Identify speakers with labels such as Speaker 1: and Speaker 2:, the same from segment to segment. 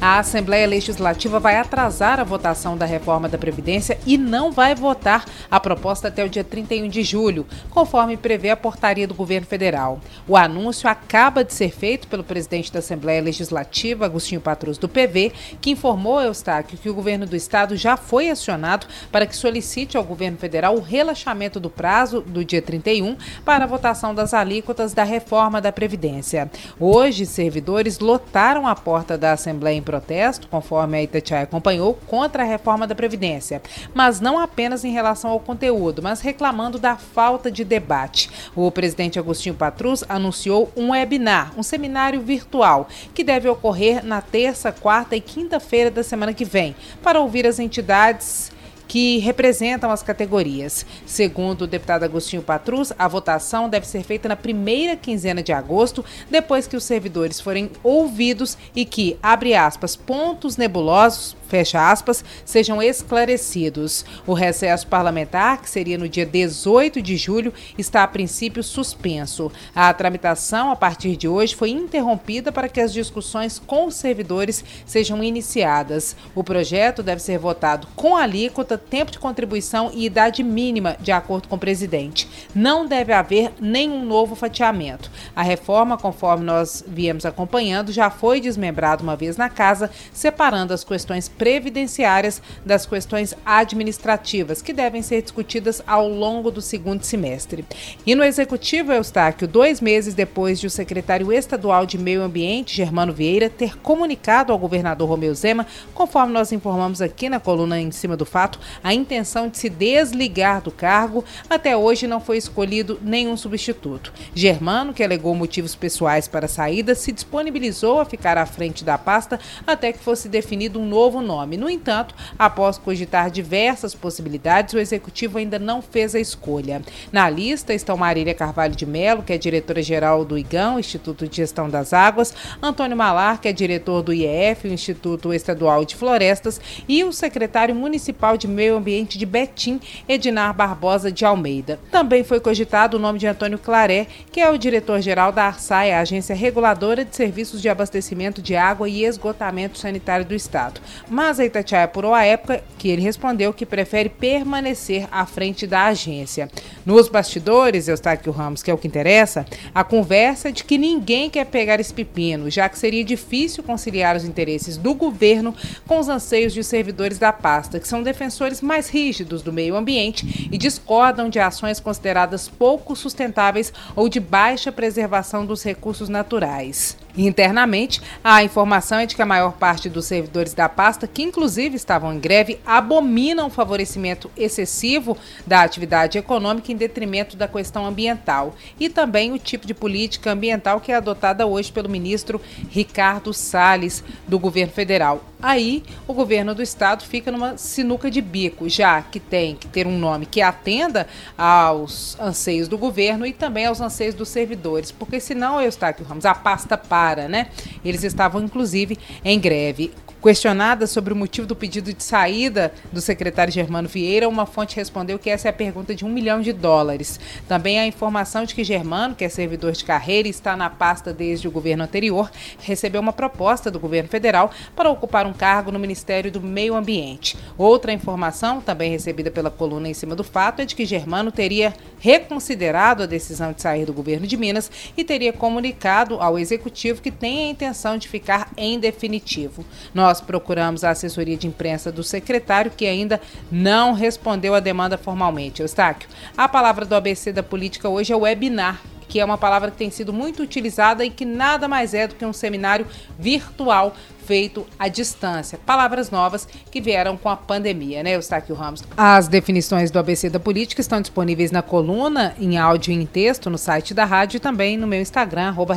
Speaker 1: A Assembleia Legislativa vai atrasar a votação da reforma da Previdência e não vai votar a proposta até o dia 31 de julho, conforme prevê a portaria do governo federal. O anúncio acaba de ser feito pelo presidente da Assembleia Legislativa, Agostinho Patrus, do PV, que informou, Eustáquio, que o governo do estado já foi acionado para que solicite ao governo federal o relaxamento do prazo do dia 31 para a votação das alíquotas da reforma da Previdência. Hoje, servidores lotaram a porta da Assembleia em protesto, conforme a Itatiaia acompanhou, contra a reforma da Previdência, mas não apenas em relação ao conteúdo, mas reclamando da falta de debate. O presidente Agostinho Patrus anunciou um webinar, um seminário virtual, que deve ocorrer na terça, quarta e quinta-feira da semana que vem, para ouvir as entidades que representam as categorias. Segundo o deputado Agostinho Patrus, a votação deve ser feita na primeira quinzena de agosto, depois que os servidores forem ouvidos e que, abre aspas, pontos nebulosos fecha aspas, sejam esclarecidos. O recesso parlamentar, que seria no dia 18 de julho, está a princípio suspenso. A tramitação, a partir de hoje, foi interrompida para que as discussões com os servidores sejam iniciadas. O projeto deve ser votado com alíquota, tempo de contribuição e idade mínima, de acordo com o presidente. Não deve haver nenhum novo fatiamento. A reforma, conforme nós viemos acompanhando, já foi desmembrada uma vez na casa, separando as questões previdenciárias das questões administrativas, que devem ser discutidas ao longo do segundo semestre. E no Executivo, Eustáquio, dois meses depois de o secretário estadual de Meio Ambiente, Germano Vieira, ter comunicado ao governador Romeu Zema, conforme nós informamos aqui na coluna em cima do fato, a intenção de se desligar do cargo, até hoje não foi escolhido nenhum substituto. Germano, que alegou motivos pessoais para a saída, se disponibilizou a ficar à frente da pasta até que fosse definido um novo nome. No entanto, após cogitar diversas possibilidades, o executivo ainda não fez a escolha. Na lista estão Marília Carvalho de Melo, que é diretora-geral do IGAM, Instituto de Gestão das Águas, Antônio Malar, que é diretor do IEF, Instituto Estadual de Florestas, e o secretário municipal de Meio Ambiente de Betim, Edinar Barbosa de Almeida. Também foi cogitado o nome de Antônio Claré, que é o diretor-geral da ARSAI, a Agência Reguladora de Serviços de Abastecimento de Água e Esgotamento Sanitário do Estado. Mas a Itatiaia apurou a época que ele respondeu que prefere permanecer à frente da agência. Nos bastidores, Eustáquio Ramos, que é o que interessa, a conversa é de que ninguém quer pegar esse pepino, já que seria difícil conciliar os interesses do governo com os anseios de servidores da pasta, que são defensores mais rígidos do meio ambiente e discordam de ações consideradas pouco sustentáveis ou de baixa preservação dos recursos naturais. Internamente, a informação é de que a maior parte dos servidores da pasta, que inclusive estavam em greve, abominam o favorecimento excessivo da atividade econômica em detrimento da questão ambiental e também o tipo de política ambiental que é adotada hoje pelo ministro Ricardo Salles, do governo federal. Aí, o governo do estado fica numa sinuca de bico, já que tem que ter um nome que atenda aos anseios do governo e também aos anseios dos servidores, porque senão, Eustáquio Ramos, a pasta para, né? Eles estavam, inclusive, em greve. Questionada sobre o motivo do pedido de saída do secretário Germano Vieira, uma fonte respondeu que essa é a pergunta de um milhão de dólares. Também a informação de que Germano, que é servidor de carreira e está na pasta desde o governo anterior, recebeu uma proposta do governo federal para ocupar um cargo no Ministério do Meio Ambiente. Outra informação, também recebida pela coluna em cima do fato, é de que Germano teria reconsiderado a decisão de sair do governo de Minas e teria comunicado ao executivo que tem a intenção de ficar em definitivo. Nós nós procuramos a assessoria de imprensa do secretário, que ainda não respondeu à demanda formalmente. Eustáquio, a palavra do ABC da política hoje é webinar que é uma palavra que tem sido muito utilizada e que nada mais é do que um seminário virtual feito à distância. Palavras novas que vieram com a pandemia, né, Eustáquio Ramos? As definições do ABC da política estão disponíveis na coluna, em áudio e em texto, no site da rádio e também no meu Instagram, arroba.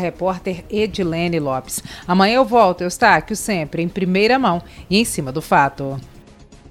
Speaker 1: Amanhã eu volto, Eustáquio, sempre em primeira mão e em cima do fato.